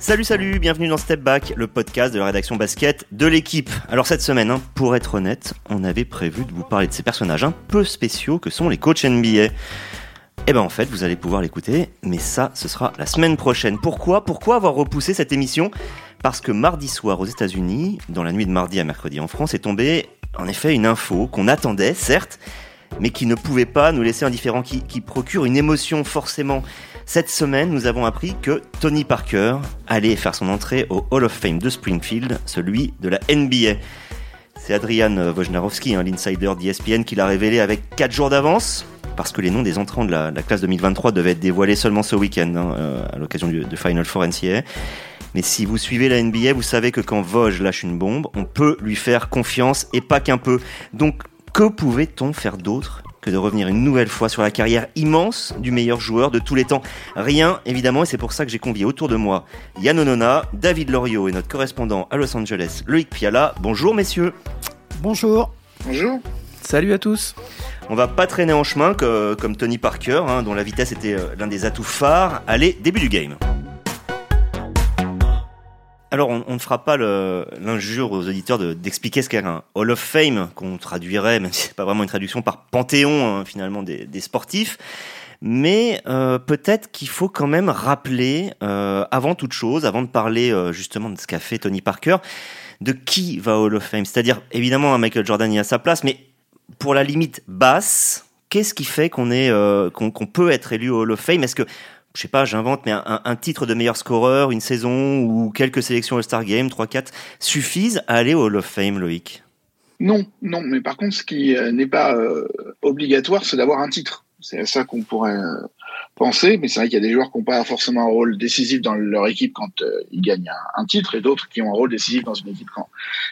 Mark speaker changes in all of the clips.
Speaker 1: Salut salut, bienvenue dans Step Back, le podcast de la rédaction basket de l'équipe. Alors cette semaine, hein, pour être honnête, on avait prévu de vous parler de ces personnages un peu spéciaux que sont les coachs NBA. Eh ben en fait, vous allez pouvoir l'écouter, mais ça, ce sera la semaine prochaine. Pourquoi? Pourquoi avoir repoussé cette émission? Parce que mardi soir aux États-Unis, dans la nuit de mardi à mercredi en France, est tombée en effet une info qu'on attendait, certes, mais qui ne pouvait pas nous laisser indifférents, qui, qui procure une émotion forcément. Cette semaine, nous avons appris que Tony Parker allait faire son entrée au Hall of Fame de Springfield, celui de la NBA. C'est Adrian Wojnarowski, l'insider d'ESPN, qui l'a révélé avec 4 jours d'avance, parce que les noms des entrants de la, la classe 2023 devaient être dévoilés seulement ce week-end, hein, euh, à l'occasion du, Final Four NCAA. Mais si vous suivez la NBA, vous savez que quand Voj lâche une bombe, on peut lui faire confiance et pas qu'un peu. Donc, que pouvait-on faire d'autre que de revenir une nouvelle fois sur la carrière immense du meilleur joueur de tous les temps. Rien, évidemment, et c'est pour ça que j'ai convié autour de moi Yann Onona, David Loriot et notre correspondant à Los Angeles, Loïc Piala. Bonjour messieurs.
Speaker 2: Bonjour.
Speaker 3: Bonjour.
Speaker 2: Salut à tous.
Speaker 1: On va pas traîner en chemin que, comme Tony Parker, hein, dont la vitesse était euh, l'un des atouts phares. Allez, début du game alors, on, on, ne fera pas l'injure aux auditeurs d'expliquer de, ce qu'est un Hall of Fame, qu'on traduirait, même si c'est pas vraiment une traduction, par panthéon hein, finalement des, des, sportifs. Mais euh, peut-être qu'il faut quand même rappeler, euh, avant toute chose, avant de parler euh, justement de ce qu'a fait Tony Parker, de qui va au Hall of Fame. C'est-à-dire, évidemment, Michael Jordan y a sa place, mais pour la limite basse, qu'est-ce qui fait qu'on est, euh, qu'on qu peut être élu au Hall of Fame? Est-ce que je sais pas, j'invente, mais un, titre de meilleur scoreur, une saison ou quelques sélections All-Star Game, 3-4, suffisent à aller au Hall of Fame, Loïc?
Speaker 3: Non, non, mais par contre, ce qui n'est pas euh, obligatoire, c'est d'avoir un titre. C'est à ça qu'on pourrait euh, penser, mais c'est vrai qu'il y a des joueurs qui n'ont pas forcément un rôle décisif dans leur équipe quand euh, ils gagnent un, titre, et d'autres qui ont un rôle décisif dans une équipe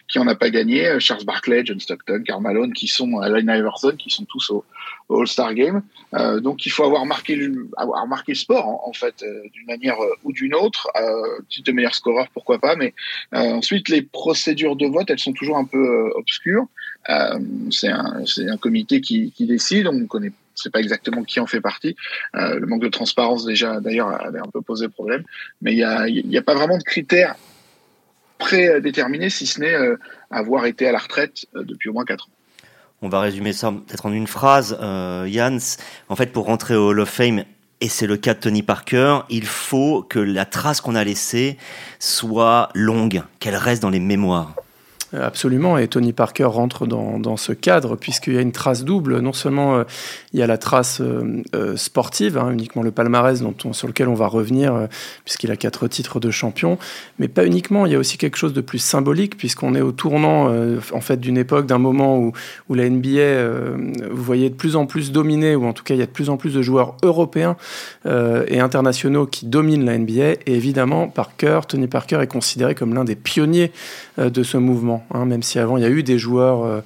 Speaker 3: qui en a pas gagné. Charles Barkley, John Stockton, Karl Malone, qui sont Allen Iverson, qui sont tous au All-Star Game. Euh, donc il faut avoir marqué le, avoir marqué le sport en, fait euh, d'une manière ou d'une autre. Euh, titre de meilleur scoreur, pourquoi pas, mais ensuite les procédures de vote, elles sont toujours un peu obscures. c'est un, un comité qui, qui décide, on ne connaît c'est pas exactement qui en fait partie. Euh, le manque de transparence déjà d'ailleurs avait un peu posé problème, mais il y a, y a pas vraiment de critères prédéterminés si ce n'est euh, avoir été à la retraite euh, depuis au moins 4 ans.
Speaker 1: On va résumer ça peut-être en une phrase. Euh, Jans, en fait, pour rentrer au Hall of Fame, et c'est le cas de Tony Parker, il faut que la trace qu'on a laissée soit longue, qu'elle reste dans les mémoires.
Speaker 2: Absolument, et Tony Parker rentre dans, ce cadre puisqu'il y a une trace double. Non seulement euh, il y a la trace euh, euh, sportive, hein, uniquement le palmarès dont on, sur lequel on va revenir puisqu'il a quatre titres de champion, mais pas uniquement. Il y a aussi quelque chose de plus symbolique puisqu'on est au tournant en fait d'une époque, d'un moment où, où la NBA, vous voyez de plus en plus dominée, ou en tout cas il y a de plus en plus de joueurs européens et internationaux qui dominent la NBA. Et évidemment, Parker, Tony Parker est considéré comme l'un des pionniers de ce mouvement. Hein, même si avant il y a eu des joueurs euh,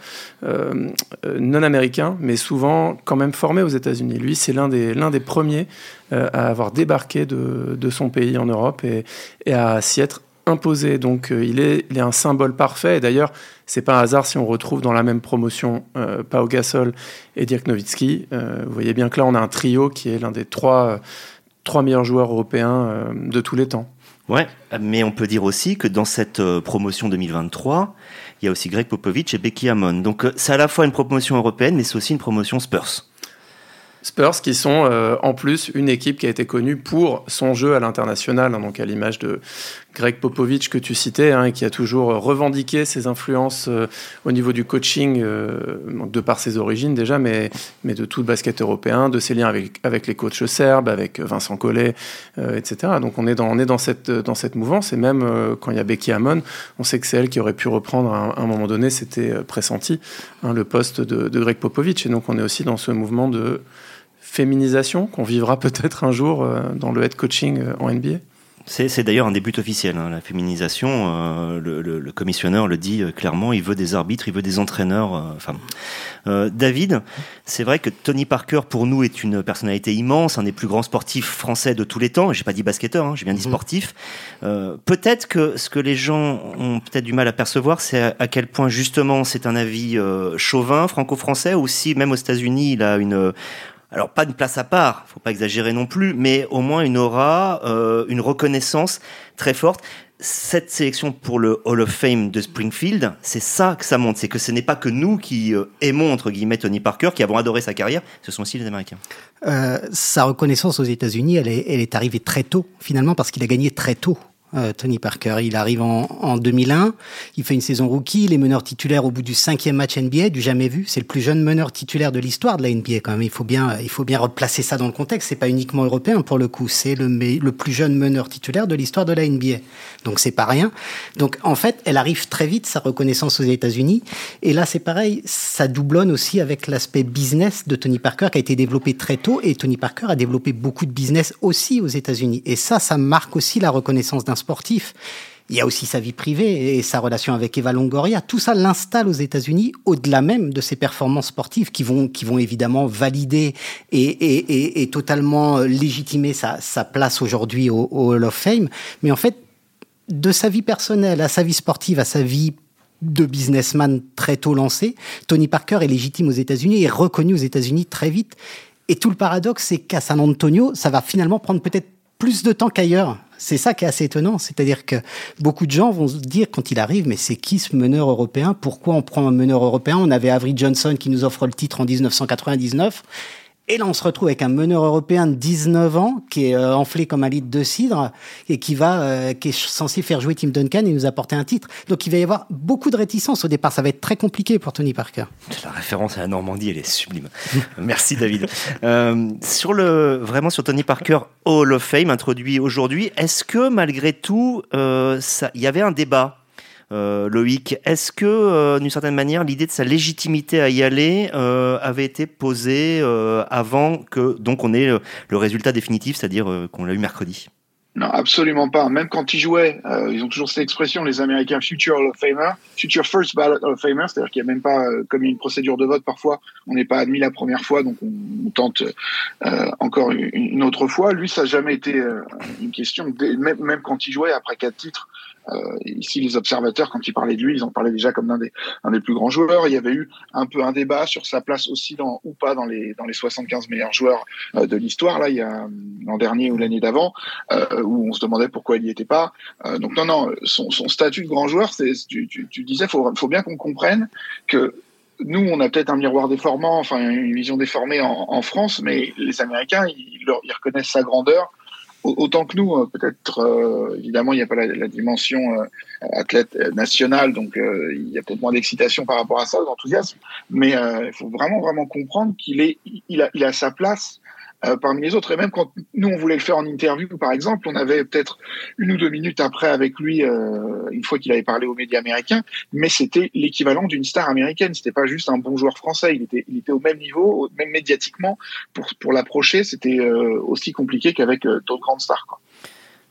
Speaker 2: euh, non américains, mais souvent quand même formés aux États-Unis. Lui, c'est l'un des, l'un des premiers euh, à avoir débarqué de, de, son pays en Europe et, à s'y être imposé. Donc il, est, il est un symbole parfait. Et d'ailleurs, c'est pas un hasard si on retrouve dans la même promotion euh, Pau Gasol et Dirk Nowitzki. Vous voyez bien que là, on a un trio qui est l'un des trois, trois meilleurs joueurs européens de tous les temps.
Speaker 1: Ouais, mais on peut dire aussi que dans cette promotion 2023, il y a aussi Greg Popovich et Becky Hammon. Donc c'est à la fois une promotion européenne, mais c'est aussi une promotion Spurs.
Speaker 2: Spurs qui sont euh, en plus une équipe qui a été connue pour son jeu à l'international, hein, donc à l'image de Greg Popovich que tu citais, hein, qui a toujours revendiqué ses influences euh, au niveau du coaching, euh, de par ses origines déjà, mais, mais de tout le basket européen, de ses liens avec, avec les coachs serbes, avec Vincent Collet, euh, etc. Donc on est dans, on est dans, cette, dans cette mouvance, et même euh, quand il y a Becky Hammon, on sait que c'est elle qui aurait pu reprendre à un, moment donné, c'était pressenti, hein, le poste de, de Greg Popovich, et donc on est aussi dans ce mouvement de féminisation qu'on vivra peut-être un jour euh, dans le head coaching euh, en NBA
Speaker 1: c'est d'ailleurs un des buts officiels, hein, la féminisation. Euh, le, le, le, commissionneur le dit clairement, il veut des arbitres, il veut des entraîneurs euh, femmes. Euh, David, c'est vrai que Tony Parker, pour nous, est une personnalité immense, un des plus grands sportifs français de tous les temps. J'ai pas dit basketteur, hein, j'ai bien dit sportif. Euh, peut-être que ce que les gens ont peut-être du mal à percevoir, c'est à, à, quel point justement c'est un avis chauvin, franco-français, ou si même aux États-Unis, il a une alors pas une place à part, faut pas exagérer non plus, mais au moins une aura, euh, une reconnaissance très forte. Cette sélection pour le Hall of Fame de Springfield, c'est ça que ça montre, c'est que ce n'est pas que nous qui euh, aimons entre guillemets Tony Parker, qui avons adoré sa carrière, ce sont aussi les Américains.
Speaker 4: Euh, sa reconnaissance aux États-Unis, elle est, elle est arrivée très tôt, finalement, parce qu'il a gagné très tôt euh, Tony Parker. Il arrive en, en, 2001, il fait une saison rookie, il est meneur titulaire au bout du cinquième match NBA, du jamais vu. C'est le plus jeune meneur titulaire de l'histoire de la NBA quand même. Il faut bien, il faut bien replacer ça dans le contexte. C'est pas uniquement européen pour le coup, c'est le, le plus jeune meneur titulaire de l'histoire de la NBA. Donc c'est pas rien. Donc en fait, elle arrive très vite sa reconnaissance aux États-Unis. Et là c'est pareil, ça doublonne aussi avec l'aspect business de Tony Parker qui a été développé très tôt. Et Tony Parker a développé beaucoup de business aussi aux États-Unis. Et ça, ça marque aussi la reconnaissance d'un sportif. Il y a aussi sa vie privée et sa relation avec Eva Longoria. Tout ça l'installe aux États-Unis au-delà même de ses performances sportives qui vont, qui vont évidemment valider et, totalement légitimer sa, sa place aujourd'hui au, au Hall of Fame. Mais en fait, de sa vie personnelle à sa vie sportive, à sa vie de businessman très tôt lancé, Tony Parker est légitime aux États-Unis et reconnu aux États-Unis très vite. Et tout le paradoxe, c'est qu'à San Antonio, ça va finalement prendre peut-être plus de temps qu'ailleurs. C'est ça qui est assez étonnant. C'est-à-dire que beaucoup de gens vont se dire quand il arrive, mais c'est qui ce meneur européen? Pourquoi on prend un meneur européen? On avait Avery Johnson qui nous offre le titre en 1999. Et là, on se retrouve avec un meneur européen de 19 ans qui est euh, enflé comme un litre de cidre et qui va, euh, qui est censé faire jouer Tim Duncan et nous apporter un titre. Donc, il va y avoir beaucoup de réticence au départ. Ça va être très compliqué pour Tony Parker.
Speaker 1: La référence à la Normandie, elle est sublime. Merci David. Euh, sur le, vraiment sur Tony Parker Hall of Fame introduit aujourd'hui, est-ce que malgré tout, il y avait un débat euh, Loïc, est-ce que, euh, d'une certaine manière, l'idée de sa légitimité à y aller euh, avait été posée avant que donc on ait le, résultat définitif, c'est-à-dire qu'on l'a eu mercredi?
Speaker 3: Non, absolument pas. Même quand ils jouaient, ils ont toujours cette expression, les Américains, future Famer, future first ballot of Famer, c'est-à-dire qu'il n'y a même pas, comme il y a une procédure de vote parfois, on n'est pas admis la première fois, donc on, tente encore une, autre fois. Lui, ça n'a jamais été une question, même, même quand il jouait après quatre titres. Euh, ici, les observateurs, quand ils parlaient de lui, ils en parlaient déjà comme d'un des, un des plus grands joueurs. Il y avait eu un peu un débat sur sa place aussi dans, ou pas dans les, dans les 75 meilleurs joueurs de l'histoire, là, il y a l'an dernier ou l'année d'avant, où on se demandait pourquoi il n'y était pas. Euh, donc non, non, son, son, statut de grand joueur, c'est, tu, tu, tu disais, faut, faut bien qu'on comprenne que nous, on a peut-être un miroir déformant, enfin une vision déformée en, en France, mais les Américains, ils, ils, reconnaissent sa grandeur autant que nous. Peut-être, euh, évidemment, il n'y a pas la, la dimension euh, athlète nationale, donc euh, il y a peut-être moins d'excitation par rapport à ça, d'enthousiasme, mais il faut vraiment, vraiment comprendre qu'il est, il a, il a sa place euh, parmi les autres. Et même quand nous, on voulait le faire en interview, par exemple, on avait peut-être une ou deux minutes après avec lui, euh, une fois qu'il avait parlé aux médias américains, mais c'était l'équivalent d'une star américaine. C'était pas juste un bon joueur français. Il était, au même niveau, même médiatiquement. Pour, pour l'approcher, c'était euh, aussi compliqué qu'avec d'autres grandes stars.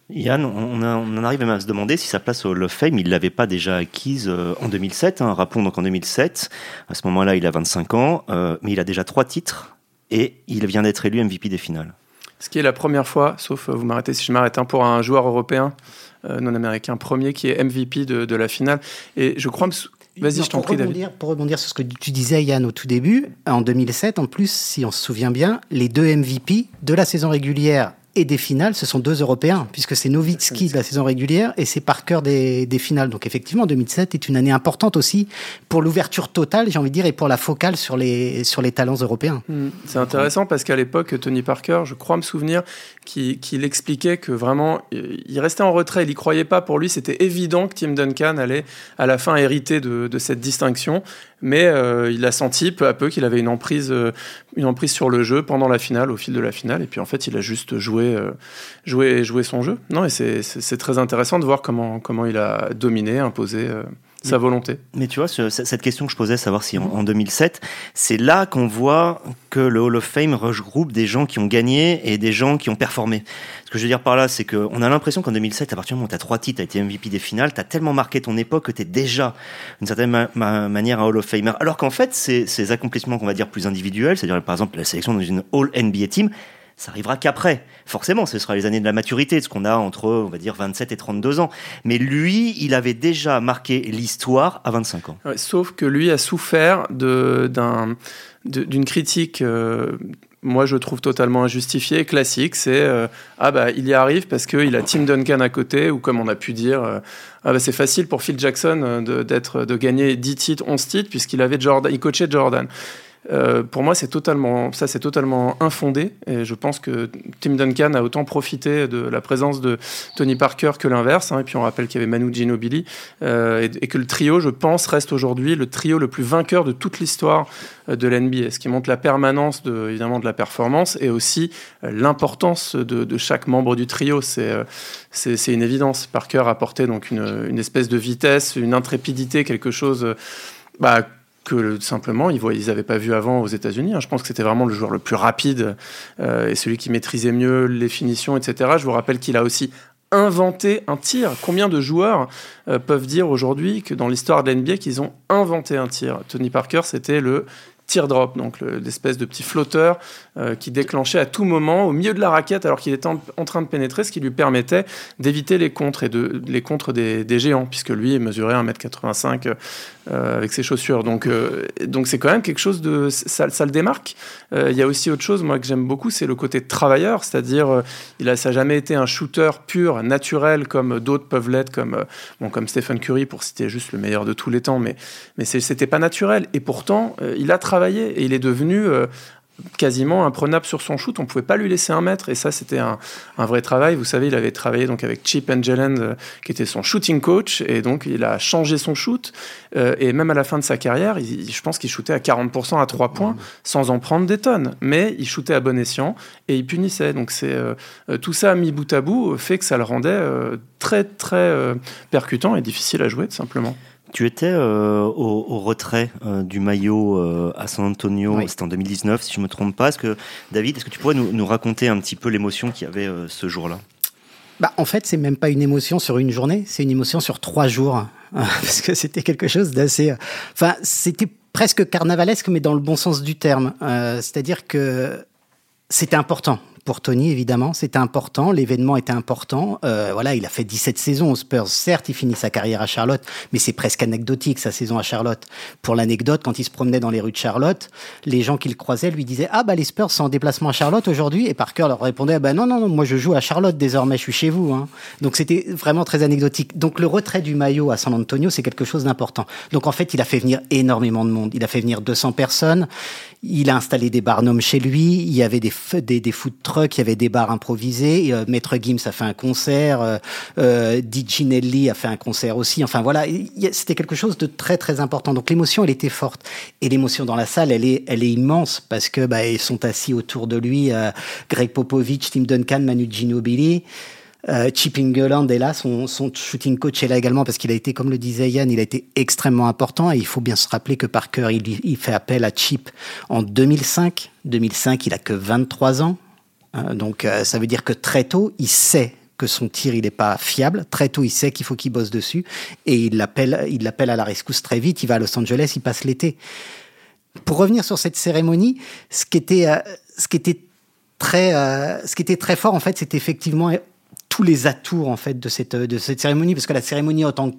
Speaker 1: Yann, on, en arrive même à se demander si sa place au of Fame, il l'avait pas déjà acquise en 2007. Hein. Rappelons donc en 2007. À ce moment-là, il a 25 ans, mais il a déjà trois titres et il vient d'être élu MVP des finales.
Speaker 2: Ce qui est la première fois, sauf vous m'arrêtez si je m'arrête, hein, pour un joueur européen euh, non américain premier qui est MVP de, de la finale. Et je crois Vas-y, je t'en prie,
Speaker 4: David. Pour rebondir sur ce que tu disais, Yann, au tout début, en 2007, en plus, si on se souvient bien, les deux MVP de la saison régulière et des finales, ce sont deux Européens, puisque c'est Nowitzki de la saison régulière et c'est Parker des, des finales. Donc effectivement, 2007 est une année importante aussi pour l'ouverture totale, j'ai envie de dire, et pour la focale sur les, sur les talents européens.
Speaker 2: Mmh. C'est intéressant parce qu'à l'époque, Tony Parker, je crois me souvenir qu'il qu expliquait que vraiment, il restait en retrait, il n'y croyait pas. Pour lui, c'était évident que Tim Duncan allait à la fin hériter de, de cette distinction mais euh, il a senti peu à peu qu'il avait une emprise, euh, une emprise sur le jeu pendant la finale, au fil de la finale, et puis en fait, il a juste joué, euh, joué, joué son jeu. Non, et c'est très intéressant de voir comment, comment il a dominé, imposé sa volonté.
Speaker 1: Mais tu vois, ce, cette question que je posais, savoir si en, en 2007, c'est là qu'on voit que le Hall of Fame regroupe des gens qui ont gagné et des gens qui ont performé. Ce que je veux dire par là, c'est qu'on a l'impression qu'en 2007, à partir du moment où tu as trois titres, tu as été MVP des finales, tu as tellement marqué ton époque que tu es déjà, d'une certaine ma ma manière, un Hall of Famer. Alors qu'en fait, ces, ces accomplissements qu'on va dire plus individuels, c'est-à-dire par exemple la sélection dans une All NBA Team, ça arrivera qu'après. Forcément, ce sera les années de la maturité, ce qu'on a entre, on va dire, 27 et 32 ans. Mais lui, il avait déjà marqué l'histoire à 25 ans.
Speaker 2: Sauf que lui a souffert d'une critique euh, moi je trouve totalement injustifié, classique, c'est euh, ah bah il y arrive parce qu'il a Tim Duncan à côté ou comme on a pu dire euh, ah bah c'est facile pour Phil Jackson de, de gagner 10 titres, 11 titres puisqu'il avait Jordan, il coachait Jordan. Euh, pour moi, c'est totalement, ça c'est totalement infondé. Et je pense que Tim Duncan a autant profité de la présence de Tony Parker que l'inverse. Hein. Et puis on rappelle qu'il y avait Manu Ginobili euh, et, que le trio, je pense, reste aujourd'hui le trio le plus vainqueur de toute l'histoire euh, de l'NBA. Ce qui montre la permanence de, évidemment de la performance et aussi euh, l'importance de, chaque membre du trio. C'est une évidence. Parker apportait donc une, une espèce de vitesse, une intrépidité, quelque chose. Bah, que simplement ils n'avaient pas vu avant aux États-Unis. Hein. Je pense que c'était vraiment le joueur le plus rapide euh, et celui qui maîtrisait mieux les finitions, etc. Je vous rappelle qu'il a aussi inventé un tir. Combien de joueurs euh, peuvent dire aujourd'hui que dans l'histoire de l'NBA qu'ils ont inventé un tir? Tony Parker, c'était le teardrop, donc l'espèce de petit flotteur euh, qui déclenchait à tout moment au milieu de la raquette alors qu'il était en, train de pénétrer, ce qui lui permettait d'éviter les contres et de les contres des, géants, puisque lui mesurait 1m85 euh, avec ses chaussures. Donc euh, donc c'est quand même quelque chose de ça, ça le démarque. Euh, il y a aussi autre chose moi que j'aime beaucoup, c'est le côté travailleur, c'est-à-dire il a ça n'a jamais été un shooter pur, naturel comme d'autres peuvent l'être, comme bon comme Stephen Curry pour citer juste le meilleur de tous les temps, mais mais c'était pas naturel. Et pourtant il a travaillé et il est devenu quasiment imprenable sur son shoot. On ne pouvait pas lui laisser un mètre. Et ça, c'était un, un, vrai travail. Vous savez, il avait travaillé donc avec Chip Angeland, euh, qui était son shooting coach. Et donc, il a changé son shoot. Euh, et même à la fin de sa carrière, il, je pense qu'il shootait à 40% à 3 points, sans en prendre des tonnes. Mais il shootait à bon escient et il punissait. Donc, c'est euh, tout ça mis bout à bout fait que ça le rendait très, très percutant et difficile à jouer, tout simplement.
Speaker 1: Tu étais euh, au, au, retrait euh, du maillot euh, à San Antonio, oui. c'était en 2019 si je ne me trompe pas. Est-ce que, David, est-ce que tu pourrais nous, nous raconter un petit peu l'émotion qu'il y avait ce jour-là?
Speaker 4: Bah, En fait, c'est même pas une émotion sur une journée, c'est une émotion sur trois jours. Parce que c'était quelque chose d'assez... Enfin, c'était presque carnavalesque, mais dans le bon sens du terme. C'est-à-dire que c'était important pour Tony, évidemment, c'était important. L'événement était important. Euh, voilà, il a fait 17 saisons aux Spurs. Certes, il finit sa carrière à Charlotte, mais c'est presque anecdotique sa saison à Charlotte. Pour l'anecdote, quand il se promenait dans les rues de Charlotte, les gens qu'il croisait lui disaient ah bah les Spurs sont en déplacement à Charlotte aujourd'hui? Et Parker leur répondait ah bah non non non, moi je joue à Charlotte désormais, je suis chez vous. Hein. Donc c'était vraiment très anecdotique. Donc le retrait du maillot à San Antonio, c'est quelque chose d'important. Donc en fait, il a fait venir énormément de monde. Il a fait venir 200 personnes. Il a installé des barnums chez lui. Il y avait des, des, des food trucks, il y avait des bars improvisés. Euh, Maître Gims a fait un concert. Euh, euh, DJ Nelly a fait un concert aussi. Enfin voilà, c'était quelque chose de très très important. Donc l'émotion, elle était forte. Et l'émotion dans la salle, elle est, immense parce que bah, ils sont assis autour de lui. Euh, Greg Popovich, Tim Duncan, Manu Ginobili. Euh, Chip England est là, son, son, shooting coach est là également parce qu'il a été, comme le disait Yann, il a été extrêmement important et il faut bien se rappeler que Parker, il, il fait appel à Chip en 2005. 2005, il a que 23 ans. Euh, donc euh, ça veut dire que très tôt, il sait que son tir il n'est pas fiable. Très tôt, il sait qu'il faut qu'il bosse dessus et il l'appelle, il l'appelle à la rescousse très vite. Il va à Los Angeles, il passe l'été. Pour revenir sur cette cérémonie, ce qui était, euh, ce qui était très, euh, ce qui était très fort en fait, c'est effectivement tous les atours en fait de cette de cette cérémonie parce que la cérémonie en tant que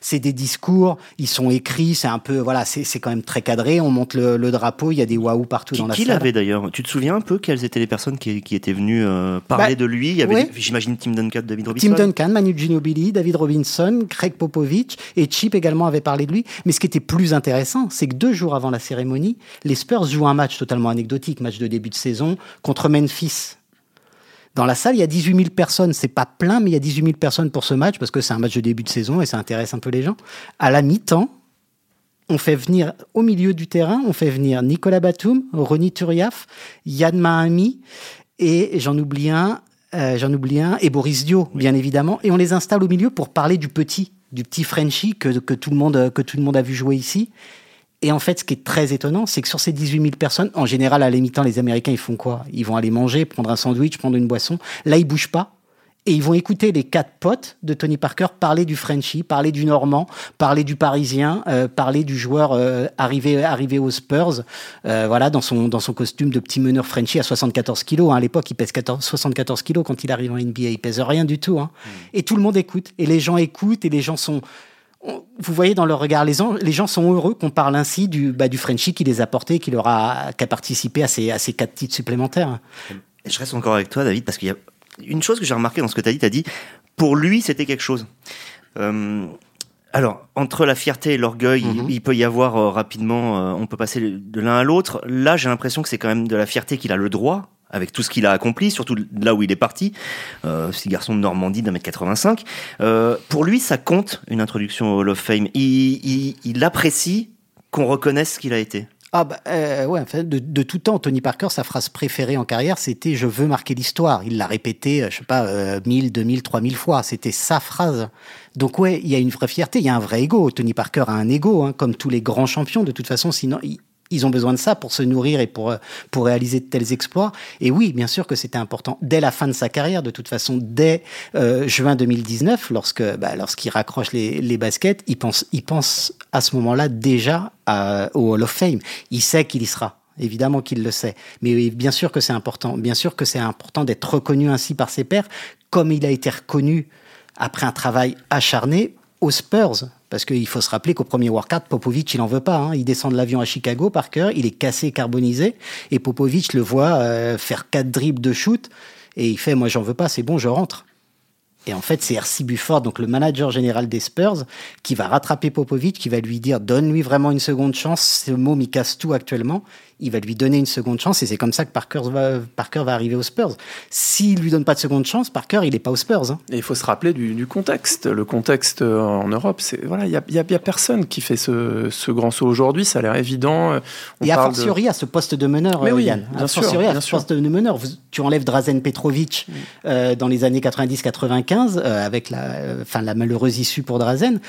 Speaker 4: c'est des discours, ils sont écrits, c'est un peu voilà, c'est c'est quand même très cadré, on monte le, le, drapeau, il y a des waouh partout
Speaker 1: qui,
Speaker 4: dans la
Speaker 1: qui
Speaker 4: salle.
Speaker 1: Qui l'avait d'ailleurs? Tu te souviens un peu quelles étaient les personnes qui, qui étaient venues euh, parler bah, de lui? Il y avait
Speaker 4: ouais.
Speaker 1: j'imagine Tim Duncan, David Robinson.
Speaker 4: Tim Duncan, Manu Ginobili, David Robinson, Craig Popovich et Chip également avait parlé de lui, mais ce qui était plus intéressant, c'est que deux jours avant la cérémonie, les Spurs jouent un match totalement anecdotique, match de début de saison contre Memphis dans la salle, il y a 18 000 personnes. C'est pas plein, mais il y a 18 000 personnes pour ce match parce que c'est un match de début de saison et ça intéresse un peu les gens. À la mi-temps, on fait venir au milieu du terrain, on fait venir Nicolas Batum, Ronny Turiaf, Yann Mahami et j'en oublie un, euh, j'en oublie un et Boris Dio, bien évidemment, et on les installe au milieu pour parler du petit, du petit Frenchie que, que tout le monde que tout le monde a vu jouer ici. Et en fait, ce qui est très étonnant, c'est que sur ces 18 000 personnes, en général, à l'émitant, les Américains, ils font quoi? Ils vont aller manger, prendre un sandwich, prendre une boisson. Là, ils bougent pas. Et ils vont écouter les quatre potes de Tony Parker parler du Frenchie, parler du Normand, parler du Parisien, euh, parler du joueur euh, arrivé arrivé aux Spurs, euh, voilà dans son dans son costume de petit meneur Frenchie à 74 kilos. Hein. À l'époque, il pèse 14, 74 kilos quand il arrive en NBA. Il pèse rien du tout. Hein. Mmh. Et tout le monde écoute. Et les gens écoutent et les gens sont vous voyez dans leur regard, les, les gens sont heureux qu'on parle ainsi du, bah, du Frenchie qui les a portés, qui leur a, qui a participé à ces, à ces quatre titres supplémentaires.
Speaker 1: Je reste encore avec toi, David, parce qu'il y a une chose que j'ai remarqué dans ce que tu as dit, tu as dit, pour lui, c'était quelque chose. Euh, alors, entre la fierté et l'orgueil, il,
Speaker 4: Mhm.
Speaker 1: peut y avoir euh, rapidement, euh, on peut passer de l'un à l'autre. Là, j'ai l'impression que c'est quand même de la fierté qu'il a le droit, avec tout ce qu'il a accompli, surtout là où il est parti, euh, ce garçon de Normandie d'un mètre 85. Euh, pour lui, ça compte une introduction au Hall of Fame. Il, il, apprécie qu'on reconnaisse ce qu'il a été.
Speaker 4: Ah bah euh, ouais, en fait, de, de tout temps, Tony Parker, sa phrase préférée en carrière, c'était "Je veux marquer l'histoire". Il l'a répété, euh, je sais pas, euh, 1000, 2000, 3000 fois. C'était sa phrase. Donc ouais, il y a une vraie fierté, il y a un vrai ego. Tony Parker a un ego, hein, comme tous les grands champions. De toute façon, sinon ils ont besoin de ça pour se nourrir et pour euh, pour réaliser de tels exploits. Et oui, bien sûr que c'était important dès la fin de sa carrière. De toute façon, dès euh, juin 2019, lorsque bah, lorsqu'il raccroche les, les baskets, il pense il pense à ce moment-là déjà au Hall of Fame. Il sait qu'il y sera. Évidemment qu'il le sait. Mais bien sûr que c'est important. Bien sûr que c'est important d'être reconnu ainsi par ses pairs, comme il a été reconnu après un travail acharné aux Spurs. Parce qu'il faut se rappeler qu'au premier workout, Popovic, il en veut pas. hein. Il descend de l'avion à Chicago, par cœur, il est cassé, carbonisé, et Popovic le voit euh, faire quatre dribbles de shoot, et il fait, moi j'en veux pas, c'est bon, je rentre. Et en fait, c'est R.C. Bufford, donc le manager général des Spurs, qui va rattraper Popovic, qui va lui dire donne-lui vraiment une seconde chance. Ce mot m'y casse tout actuellement. Il va lui donner une seconde chance et c'est comme ça que Parker va, Parker va arriver aux Spurs. S'il lui donne pas de seconde chance, Parker, il est pas aux Spurs. hein.
Speaker 2: Et il faut se rappeler du, du contexte. Le contexte euh, en Europe, c'est voilà, il y a, y a- y a personne qui fait ce, ce grand saut aujourd'hui. Ça a l'air évident. On
Speaker 4: et a
Speaker 2: parle de-
Speaker 4: fortiori à ce poste de meneur,
Speaker 2: Mais
Speaker 4: euh,
Speaker 2: oui,
Speaker 4: Yann.
Speaker 2: bien sûr,
Speaker 4: fortiori à
Speaker 2: bien
Speaker 4: ce
Speaker 2: sûr.
Speaker 4: poste de meneur. Vous- tu enlèves Drazen Petrovic euh, dans les années 90-95 euh, avec la, euh, enfin la malheureuse issue pour Drazen.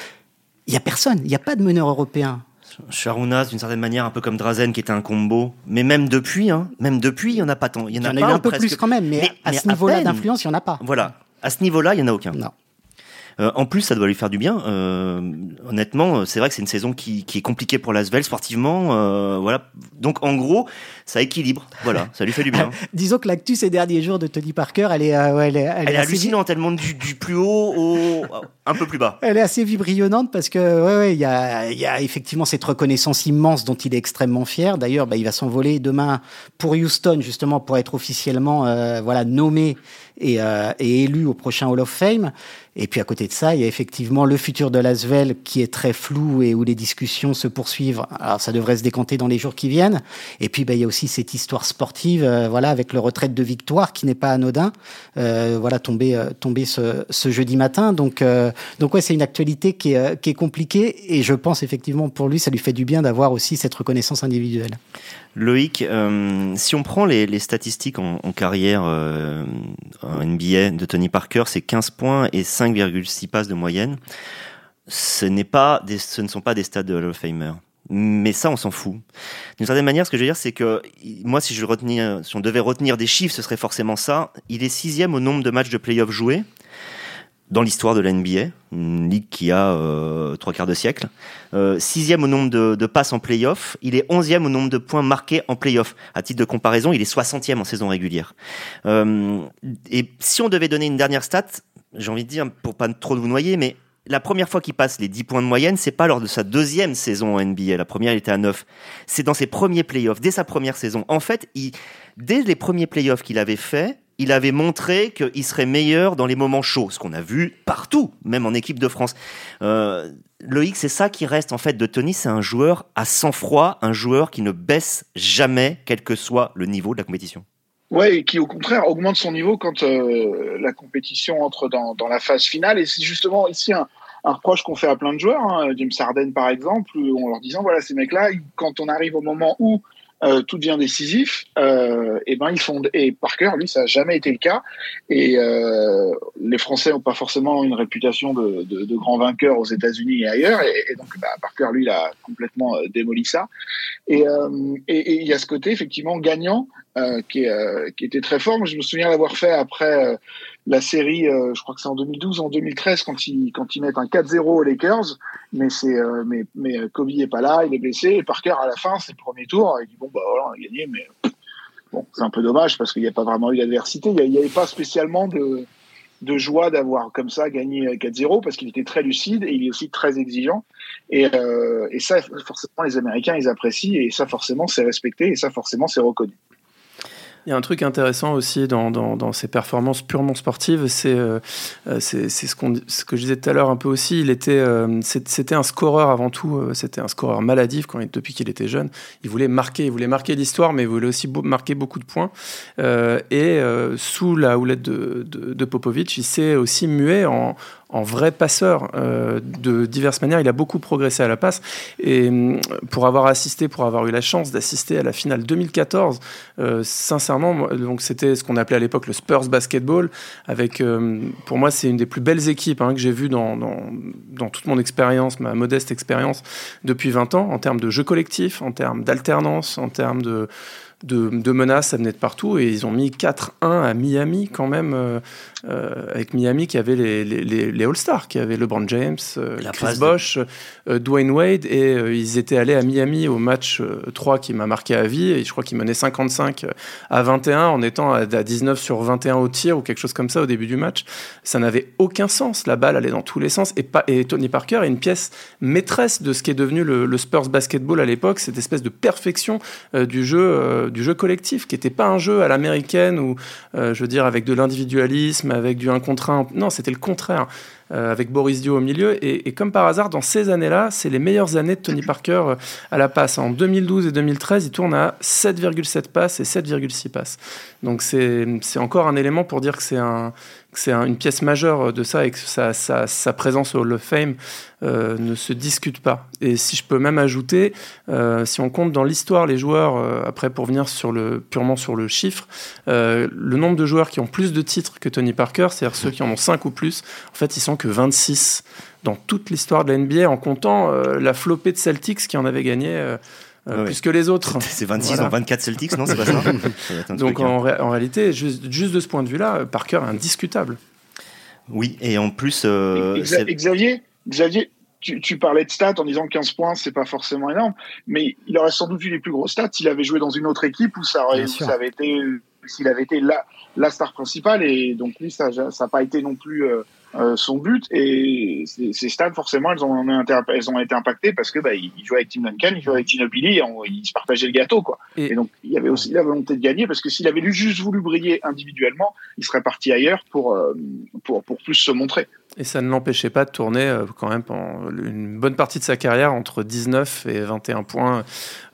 Speaker 4: Il y a personne. Il n'y a pas de meneur européen.
Speaker 1: Sharunas, d'une certaine manière, un peu comme Drazen, qui était un combo. Mais même depuis, hein, même depuis, il y en a pas tant. Il y en a, pas
Speaker 4: eu un peu
Speaker 1: presque.
Speaker 4: plus quand même, mais,
Speaker 1: Mais-
Speaker 4: à
Speaker 1: mais
Speaker 4: ce niveau-là d'influence, il n'y en a pas.
Speaker 1: Voilà. À ce niveau-là, il y en a aucun.
Speaker 4: Non.
Speaker 1: Euh, en plus, ça doit lui faire du bien. Euh, honnêtement, euh, c'est vrai que c'est une saison qui, qui est compliquée pour Lasvel sportivement. euh, voilà. Donc, en gros, ça équilibre. Voilà, ça lui fait du bien.
Speaker 4: Disons que l'actu ces derniers jours de Tony Parker, elle est, euh, ouais, elle est, elle
Speaker 1: Elle est hallucinante, elle monte du, du plus haut au un peu plus bas.
Speaker 4: Elle est assez vibrillonnante parce que ouais, ouais, il y a, y a effectivement cette reconnaissance immense dont il est extrêmement fier. D'ailleurs, bah, il va s'envoler demain pour Houston justement pour être officiellement euh, voilà nommé et, euh, et élu au prochain Hall of Fame. Et puis à côté de ça, il y a effectivement le futur de Lasvel qui est très flou et où les discussions se poursuivent. Alors ça devrait se décanter dans les jours qui viennent. Et puis bah, il y a aussi cette histoire sportive, euh, voilà, avec le retraite de Victoire qui n'est pas anodin. Euh, voilà, tombé, euh, ce, ce jeudi matin. Donc, euh, donc ouais, c'est une actualité qui est, euh, qui est compliquée et je pense effectivement pour lui, ça lui fait du bien d'avoir aussi cette reconnaissance individuelle.
Speaker 1: Loïc, euh, si on prend les, statistiques en, carrière euh, NBA de Tony Parker, c'est 15 points et 5,6 passes de moyenne. Ce, n'est pas des, ce ne sont pas des stats de Hall of Famer. Mais ça, on s'en fout. D'une certaine manière, ce que je veux dire, c'est que moi, si, je retenais, si on devait retenir des chiffres, ce serait forcément ça. Il est sixième au nombre de matchs de playoff joués dans l'histoire de la NBA, une ligue qui a euh, trois quarts de siècle. Euh, sixième au nombre de, de passes en playoff. Il est onzième au nombre de points marqués en playoff. À titre de comparaison, il est soixantième en saison régulière. Euh, et si on devait donner une dernière stat, j'ai envie de dire, pour pas trop vous noyer, mais la première fois qu'il passe les 10 points de moyenne, c'est pas lors de sa deuxième saison en NBA. La première, il était à 9. C'est dans ses premiers playoffs, dès sa première saison. En fait, il, dès les premiers playoffs qu'il avait fait, il avait montré qu'il serait meilleur dans les moments chauds, ce qu'on a vu partout, même en équipe de France. Euh, Loïc, c'est ça qui reste en fait de Tony, c'est un joueur à sang-froid, un joueur qui ne baisse jamais, quel que soit le niveau de la compétition.
Speaker 3: Ouais, et qui au contraire augmente son niveau quand euh, la compétition entre dans, la phase finale. Et c'est justement ici un, un reproche qu'on fait à plein de joueurs, hein, James Harden par exemple, en leur disant voilà ces mecs-là, quand on arrive au moment où euh, tout devient décisif, euh, et ben ils font et Parker lui ça a jamais été le cas. Et euh, les Français n'ont pas forcément une réputation de, de, de grand vainqueur aux États-Unis et ailleurs et, et donc bah, Parker lui il a complètement euh, démoli ça. Et euh, et il y a ce côté effectivement gagnant euh, qui, euh, qui était très fort. Je me souviens l'avoir fait après euh, la série, euh, je crois que c'est en 2012, en 2013, quand ils, quand ils mettent un 4-0 aux Lakers. Mais, c'est, euh, mais, mais Kobe est pas là, il est blessé. Et Parker, à la fin, c'est le premier tour. Il dit Bon, bah voilà, on a gagné, mais bon, c'est un peu dommage parce qu'il n'y a pas vraiment eu d'adversité. Il n'y avait pas spécialement de, de joie d'avoir comme ça gagné 4-0 parce qu'il était très lucide et il est aussi très exigeant. Et, euh, et ça, forcément, les Américains, ils apprécient et ça, forcément, c'est respecté et ça, forcément, c'est reconnu.
Speaker 2: Il y a un truc intéressant aussi dans, dans, ces performances purement sportives, c'est euh, euh ce, que je disais tout à l'heure un peu aussi. Il était, euh, c'était un scoreur avant tout. C'était un scoreur maladif quand, depuis qu'il était jeune. Il voulait marquer, il voulait marquer l'histoire, mais il voulait aussi marquer beaucoup de points. et sous la houlette de, de, de Popovic, il s'est aussi mué en, en vrai passeur euh, de diverses manières. Il a beaucoup progressé à la passe. Et mm, pour avoir assisté, pour avoir eu la chance d'assister à la finale 2014, euh, sincèrement, donc c'était ce qu'on appelait à l'époque le Spurs Basketball. Avec, euh, pour moi, c'est une des plus belles équipes hein, que j'ai vues dans, dans, dans, toute mon expérience, ma modeste expérience depuis 20 ans, en termes de jeu collectif, en termes d'alternance, en termes de de, menaces, ça venait de partout. Et ils ont mis 4-1 à Miami quand même, euh, euh, avec Miami qui avait les, les, les All-Stars, qui avait LeBron James, euh, Chris Bosh, Dwayne Wade. Et ils étaient allés à Miami au match 3 qui m'a marqué à vie. Et je crois qu'ils menaient 55 à 21 en étant à, 19 sur 21 au tir ou quelque chose comme ça au début du match. Ça n'avait aucun sens. La balle allait dans tous les sens. Et, pas, et Tony Parker est une pièce maîtresse de ce qui est devenu le, le Spurs basketball à l'époque, cette espèce de perfection du jeu du jeu collectif, qui n'était pas un jeu à l'américaine ou, euh, je veux dire, avec de l'individualisme, avec du un contre. Non, c'était le contraire. Euh, avec Boris Dio au milieu. Et, comme par hasard, dans ces années-là, c'est les meilleures années de Tony Parker euh, à la passe. En 2012 et 2013, il tourne à 7,7 passes et 7,6 passes. Donc c'est encore un élément pour dire que c'est un, c'est une pièce majeure de ça et que sa, présence au Hall of Fame euh, ne se discute pas. Et si je peux même ajouter, euh, si on compte dans l'histoire les joueurs, euh, après pour venir sur le, purement sur le chiffre, le nombre de joueurs qui ont plus de titres que Tony Parker, c'est-à-dire ceux qui en ont 5 ou plus, en fait ils sont que 26 dans toute l'histoire de la NBA en comptant la flopée de Celtics qui en avait gagné euh, plus que les autres.
Speaker 1: C'est 26 en 24 Celtics, non C'est pas ça,
Speaker 2: Donc en, réalité, juste, juste, de ce point de vue-là, Parker est indiscutable.
Speaker 1: Oui, et en plus. Euh,
Speaker 3: Xavier, Xavier tu, tu, parlais de stats en disant 15 points, c'est pas forcément énorme, mais il aurait sans doute eu les plus grosses stats s'il avait joué dans une autre équipe où ça, aurait, ça avait été, s'il avait été la, la star principale, et donc lui, ça n'a pas été non plus. Euh, euh, son but. Et ces stats, forcément, elles ont, elles ont été impactées parce que bah, il jouait avec Tim Duncan, il jouait avec Ginobili, et ils se partageaient le gâteau. Quoi. Et, donc, il y avait aussi la volonté de gagner parce que s'il avait juste voulu briller individuellement, il serait parti ailleurs pour, euh, pour, pour plus se montrer.
Speaker 2: Et ça ne l'empêchait pas de tourner euh, quand même pendant une bonne partie de sa carrière entre 19 et 21 points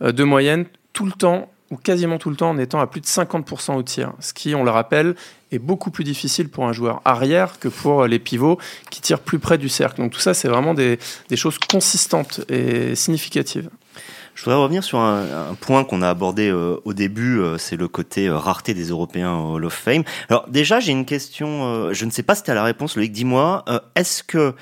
Speaker 2: de moyenne tout le temps ou quasiment tout le temps en étant à plus de 50% au tir, ce qui, on le rappelle, est beaucoup plus difficile pour un joueur arrière que pour les pivots qui tirent plus près du cercle. Donc tout ça, c'est vraiment des, choses consistantes et significatives.
Speaker 1: Je voudrais revenir sur un, point qu'on a abordé euh, au début, euh, c'est le côté euh, rareté des Européens au Hall of Fame. Alors déjà, j'ai une question, je ne sais pas si tu as la réponse, Loïc, dis-moi, est-ce que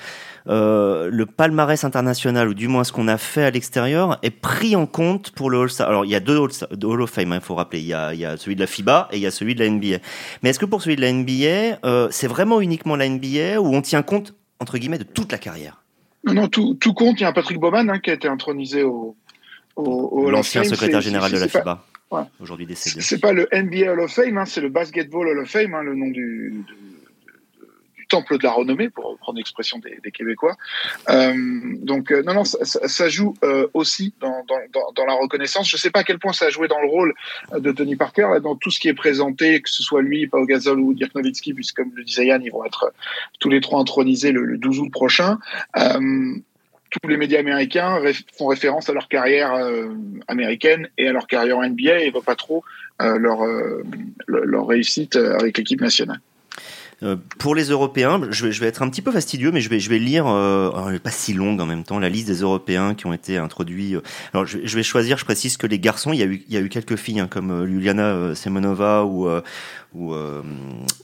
Speaker 1: euh, le palmarès international, ou du moins ce qu'on a fait à l'extérieur, est pris en compte pour le All-Star. Alors, il y a deux Hall, of Fame, il hein, faut rappeler. Il y, a, il y, a, celui de la FIBA et il y a celui de la NBA. Mais est-ce que pour celui de la NBA, euh, c'est vraiment uniquement la NBA ou on tient compte, entre guillemets, de toute la carrière?
Speaker 3: Non, non, tout, tout compte. Il y a un Patrick Bowman hein, qui a été intronisé au, au,
Speaker 1: L'ancien secrétaire général de la FIBA. Aujourd'hui décédé.
Speaker 3: C'est pas le NBA Hall of Fame, hein, c'est le Basketball Hall of Fame, le nom du, temple de la renommée, pour reprendre l'expression des, Québécois. Euh, donc, euh, non, non, ça, joue euh, aussi dans, la reconnaissance. Je ne sais pas à quel point ça a joué dans le rôle de Tony Parker, dans tout ce qui est présenté, que ce soit lui, Pau Gasol ou Dirk Nowitzki, puisque comme le disait Yann, ils vont être tous les trois intronisés le, le 12 août prochain. Tous les médias américains font référence à leur carrière américaine et à leur carrière en NBA et ne voient pas trop leur réussite avec l'équipe nationale.
Speaker 1: Euh, pour les Européens, je vais, je vais, être un petit peu fastidieux, mais je vais, je vais lire, euh, pas si longue en même temps, la liste des Européens qui ont été introduits. Euh. Alors, je, je, vais choisir, je précise que les garçons, il y a eu, il y a eu quelques filles, hein, comme Juliana Semenova ou, ou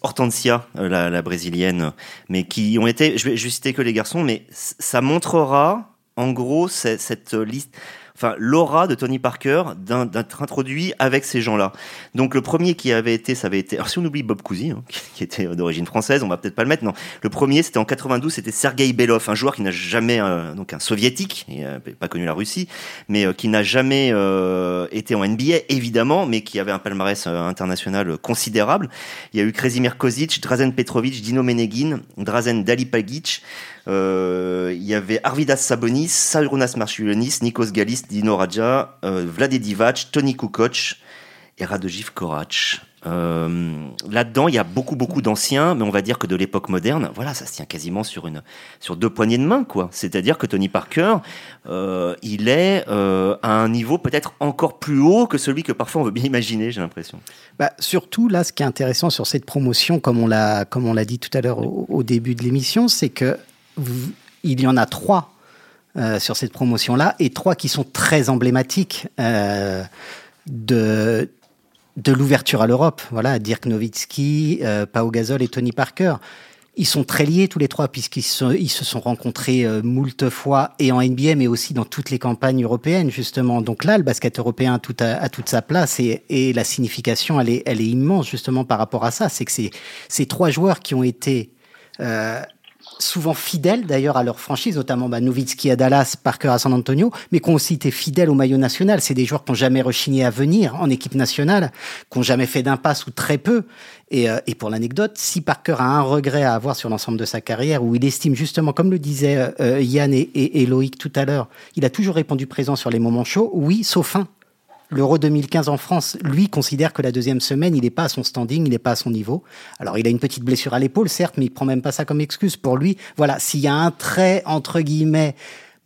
Speaker 1: Hortensia, la, la, brésilienne, mais qui ont été, je vais, je vais citer que les garçons, mais ça montrera, en gros, cette liste enfin l'aura de Tony Parker d'être introduit avec ces gens-là. Donc le premier qui avait été, ça avait été, alors si on oublie Bob Cousy, hein, qui était d'origine française, on va peut-être pas le mettre, non. Le premier, c'était en 92, c'était Sergei Belov, un joueur qui n'a jamais, euh, donc un soviétique, il n'a pas connu la Russie, mais euh, qui n'a jamais euh, été en NBA, évidemment, mais qui avait un palmarès international considérable. Il y a eu Krasimir Kozic, Drazen Petrovic, Dino Meneghin, Drazen Dalipagic, euh, il y avait Arvidas Sabonis, Sarunas Marciulionis, Nikos Galis, Dino Raja, euh, Vlade Divac, Tony Kukoc et Radojiv Korac. Euh, Là-dedans, il y a beaucoup, beaucoup d'anciens, mais on va dire que de l'époque moderne, voilà, ça se tient quasiment sur une, sur deux poignées de main, quoi. C'est-à-dire que Tony Parker, euh, il est euh, à un niveau peut-être encore plus haut que celui que parfois on veut bien imaginer, j'ai l'impression.
Speaker 4: Bah, surtout là, ce qui est intéressant sur cette promotion, comme on l'a, comme on l'a dit tout à l'heure au début de l'émission, c'est que il y en a trois euh, sur cette promotion-là, et trois qui sont très emblématiques euh, de, de l'ouverture à l'Europe. Voilà, Dirk Nowitzki, euh, Pau Gasol et Tony Parker. Ils sont très liés tous les trois puisqu'ils ils se sont rencontrés euh, moult fois et en NBA mais aussi dans toutes les campagnes européennes justement. Donc là, le basket européen a, tout a, toute sa place et, et, la signification elle est, elle est immense justement par rapport à ça. C'est que ces trois joueurs qui ont été euh, souvent fidèles d'ailleurs à leur franchise, notamment bah, Nowitzki à Dallas, Parker à San Antonio, mais qui ont aussi été fidèles au maillot national. C'est des joueurs qui n'ont jamais rechigné à venir en équipe nationale, qui n'ont jamais fait d'impasse ou très peu. Et, euh, et pour l'anecdote, si Parker a un regret à avoir sur l'ensemble de sa carrière, où il estime justement, comme le disait euh, Yann et, et, et Loïc tout à l'heure, il a toujours répondu présent sur les moments chauds, oui, sauf un, L'Euro 2015 en France, lui, considère que la deuxième semaine, il n'est pas à son standing, il n'est pas à son niveau. Alors, il a une petite blessure à l'épaule, certes, mais il prend même pas ça comme excuse pour lui. Voilà, s'il y a un trait, entre guillemets,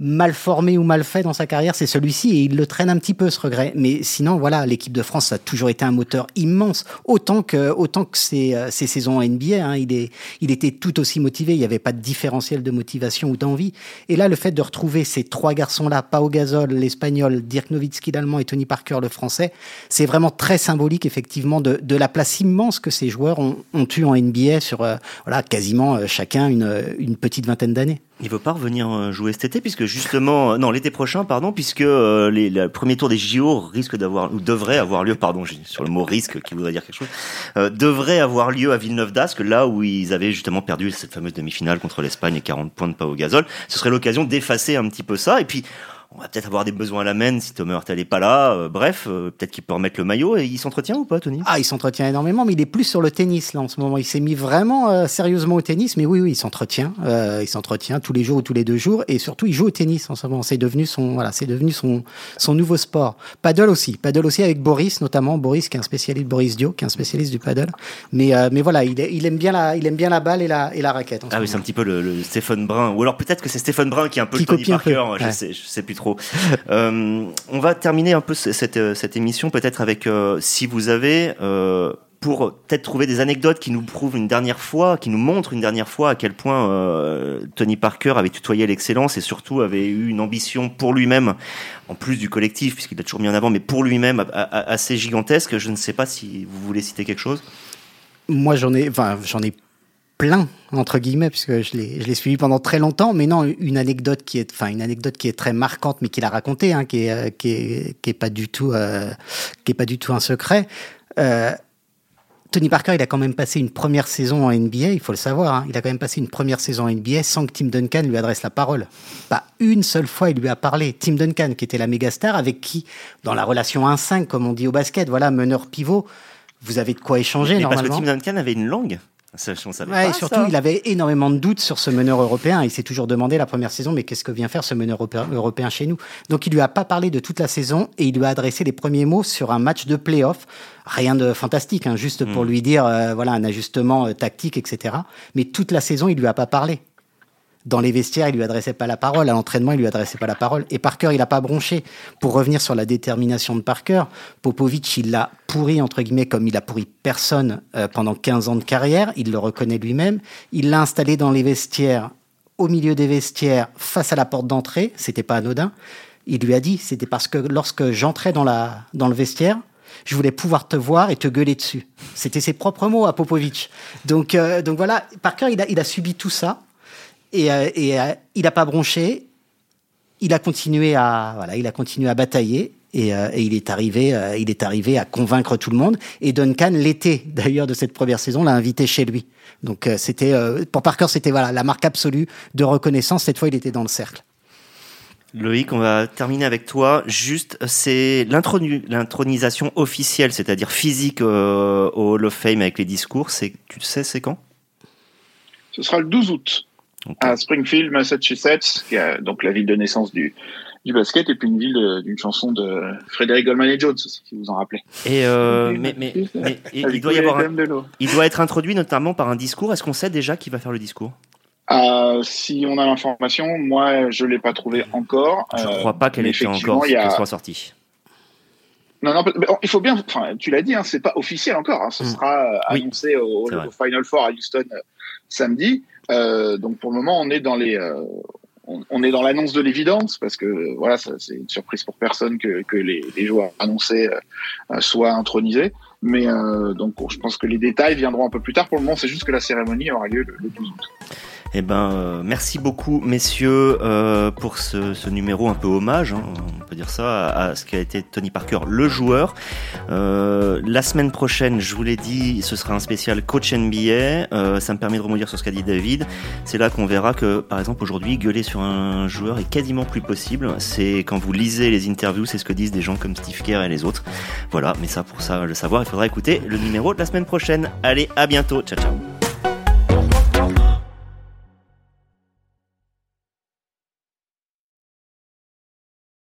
Speaker 4: mal formé ou mal fait dans sa carrière, c'est celui-ci et il le traîne un petit peu ce regret. Mais sinon, voilà, l'équipe de France a toujours été un moteur immense, autant que autant que ses, ses saisons en NBA. Hein, il est, il était tout aussi motivé. Il n'y avait pas de différentiel de motivation ou d'envie. Et là, le fait de retrouver ces trois garçons-là, Pau Gasol, l'espagnol, Dirk Nowitzki, l'allemand, et Tony Parker, le français, c'est vraiment très symbolique, effectivement, de, de, la place immense que ces joueurs ont, ont eu en NBA sur, euh, voilà, quasiment euh, chacun une, une petite vingtaine d'années.
Speaker 1: Il veut pas revenir jouer cet été puisque justement, euh, non, l'été prochain, pardon, puisque euh, les, le premier tour des JO risque d'avoir ou devrait avoir lieu, pardon, sur le mot risque qui voudrait dire quelque chose, euh, devrait avoir lieu à Villeneuve d'Ascq, là où ils avaient justement perdu cette fameuse demi-finale contre l'Espagne et 40 points de pas au. Ce serait l'occasion d'effacer un petit peu ça et puis on va peut-être avoir des besoins à la main si Thomas Hurtel n'est pas là. Euh, bref, euh, peut-être qu'il peut remettre le maillot. Et il s'entretient ou pas, Tony?
Speaker 4: Ah, il s'entretient énormément, mais il est plus sur le tennis là en ce moment. Il s'est mis vraiment euh, sérieusement au tennis, mais oui, oui, il s'entretient. il s'entretient tous les jours ou tous les deux jours, et surtout, il joue au tennis en ce moment. C'est devenu son, voilà, c'est devenu son, son nouveau sport. Paddle aussi, paddle aussi avec Boris, notamment Boris qui est un spécialiste, Boris Dio, qui est un spécialiste du paddle. Mais, mais voilà, il, il, aime bien la, il aime bien la balle et la, et la raquette.
Speaker 1: ah oui, c'est un petit peu le, le Stéphane Brun, ou alors peut-être que c'est Stéphane Brun qui est un peu
Speaker 4: qui
Speaker 1: le Tony Parker.
Speaker 4: Peu.
Speaker 1: Je
Speaker 4: Ouais.
Speaker 1: sais, je sais plus Euh, on va terminer un peu cette, cette émission peut-être avec, euh, si vous avez, euh, pour peut-être trouver des anecdotes qui nous prouvent une dernière fois, qui nous montrent une dernière fois à quel point euh, Tony Parker avait tutoyé l'excellence et surtout avait eu une ambition pour lui-même, en plus du collectif, puisqu'il l'a toujours mis en avant, mais pour lui-même assez gigantesque. Je ne sais pas si vous voulez citer quelque chose.
Speaker 4: Moi, j'en ai, enfin, j'en ai plein entre guillemets puisque je l'ai je l'ai suivi pendant très longtemps mais non une anecdote qui est enfin une anecdote qui est très marquante mais qu'il a racontée hein, qui est qui est qui est pas du tout euh, qui est pas du tout un secret euh, Tony Parker, il a quand même passé une première saison en NBA, il faut le savoir. Hein, il a quand même passé une première saison en NBA sans que Tim Duncan lui adresse la parole. Pas une seule fois, il lui a parlé. Tim Duncan, qui était la méga star, avec qui, dans la relation 1-5, comme on dit au basket, voilà, meneur pivot, vous avez de quoi échanger
Speaker 1: Mais
Speaker 4: normalement.
Speaker 1: Parce que Tim Duncan avait une langue. Ça, on savait
Speaker 4: ouais,
Speaker 1: pas,
Speaker 4: et surtout,
Speaker 1: ça.
Speaker 4: il avait énormément de doutes sur ce meneur européen. Il s'est toujours demandé la première saison, mais qu'est-ce que vient faire ce meneur européen chez nous? Donc, il lui a pas parlé de toute la saison et il lui a adressé les premiers mots sur un match de play-off. Rien de fantastique, hein, juste pour
Speaker 1: Mm.
Speaker 4: lui dire, euh, voilà, un ajustement euh, tactique, etc. Mais toute la saison, il lui a pas parlé. Dans les vestiaires, il lui adressait pas la parole. À l'entraînement, il lui adressait pas la parole. Et Parker, il a pas bronché. Pour revenir sur la détermination de Parker, Popovic, il l'a pourri, entre guillemets, comme il a pourri personne euh, pendant 15 ans de carrière. Il le reconnaît lui-même. Il l'a installé dans les vestiaires, au milieu des vestiaires, face à la porte d'entrée. C'était pas anodin. Il lui a dit, c'était parce que lorsque j'entrais dans la, dans le vestiaire, je voulais pouvoir te voir et te gueuler dessus. C'était ses propres mots à Popovic. Donc, euh, donc voilà, Parker, il a, il a subi tout ça. Et, euh, et euh, il n'a pas bronché. il a continué à voilà, il a continué à batailler et, euh, et il est arrivé, euh, il est arrivé à convaincre tout le monde. Et Duncan, l'été d'ailleurs de cette première saison, l'a invité chez lui. Donc euh, c'était pour Parker, c'était voilà la marque absolue de reconnaissance. Cette fois, il était dans le cercle.
Speaker 1: Loïc, on va terminer avec toi. Juste, c'est l'intronisation officielle, c'est-à-dire physique au Hall of Fame avec les discours. C'est, tu sais, c'est quand?
Speaker 3: Ce sera le 12 août à Springfield, Massachusetts, qui est donc la ville de naissance du, du basket, et puis une ville d'une chanson de Frédéric Goldman et Jones, si vous en rappelez.
Speaker 1: Et euh, mais, mais, mais il, doit y avoir il doit être introduit notamment par un discours. Est-ce qu'on sait déjà qui va faire le discours?
Speaker 3: Euh, si on a l'information, moi je l'ai pas trouvé encore.
Speaker 1: Je ne crois pas qu'elle ait encore qu'elle soit sortie.
Speaker 3: Non, non, il faut bien. Enfin, tu l'as dit, hein, c'est pas officiel encore. Hein, ce mm. sera euh, annoncé au, Final Four à Houston samedi. Euh, donc pour le moment, on est dans les, euh, on, est dans l'annonce de l'évidence parce que voilà, c'est une surprise pour personne que, que les, les joueurs annoncés euh, soient intronisés. Mais donc je pense que les détails viendront un peu plus tard. Pour le moment, c'est juste que la cérémonie aura lieu le, le 12 août.
Speaker 1: Eh ben, euh, merci beaucoup, messieurs, euh, pour ce, numéro un peu hommage, hein, on peut dire ça, à, ce qu'a été Tony Parker, le joueur. Euh, la semaine prochaine, je vous l'ai dit, ce sera un spécial coach NBA. Ça me permet de rebondir sur ce qu'a dit David. C'est là qu'on verra que, par exemple, aujourd'hui, gueuler sur un joueur est quasiment plus possible. C'est quand vous lisez les interviews, c'est ce que disent des gens comme Steve Kerr et les autres. Voilà, mais ça, pour ça, le savoir, il faudra écouter le numéro de la semaine prochaine. Allez, à bientôt. Ciao, ciao.